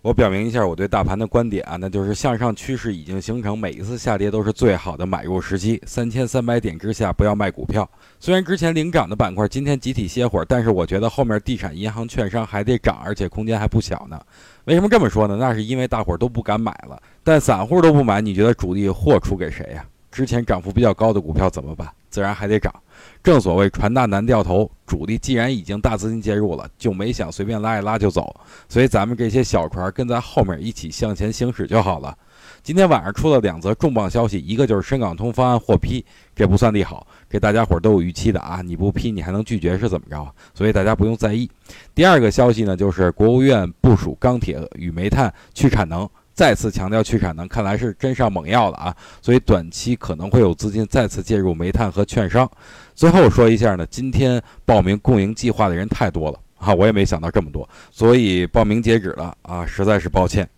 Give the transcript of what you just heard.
我表明一下我对大盘的观点啊，那就是向上趋势已经形成，每一次下跌都是最好的买入时机。三千三百点之下不要卖股票。虽然之前领涨的板块今天集体歇会儿，但是我觉得后面地产、银行、券商还得涨，而且空间还不小呢。为什么这么说呢？那是因为大伙儿都不敢买了，但散户都不买，你觉得主力货出给谁呀？之前涨幅比较高的股票怎么办？自然还得涨。正所谓船大难掉头，主力既然已经大资金介入了，就没想随便拉一拉就走。所以咱们这些小船跟在后面一起向前行驶就好了。今天晚上出了两则重磅消息，一个就是深港通方案获批，这不算利好，这大家伙儿都有预期的啊。你不批，你还能拒绝是怎么着？所以大家不用在意。第二个消息呢，就是国务院部署钢铁与煤炭去产能。再次强调去产能，看来是真上猛药了啊！所以短期可能会有资金再次介入煤炭和券商。最后说一下呢，今天报名共赢计划的人太多了啊，我也没想到这么多，所以报名截止了啊，实在是抱歉。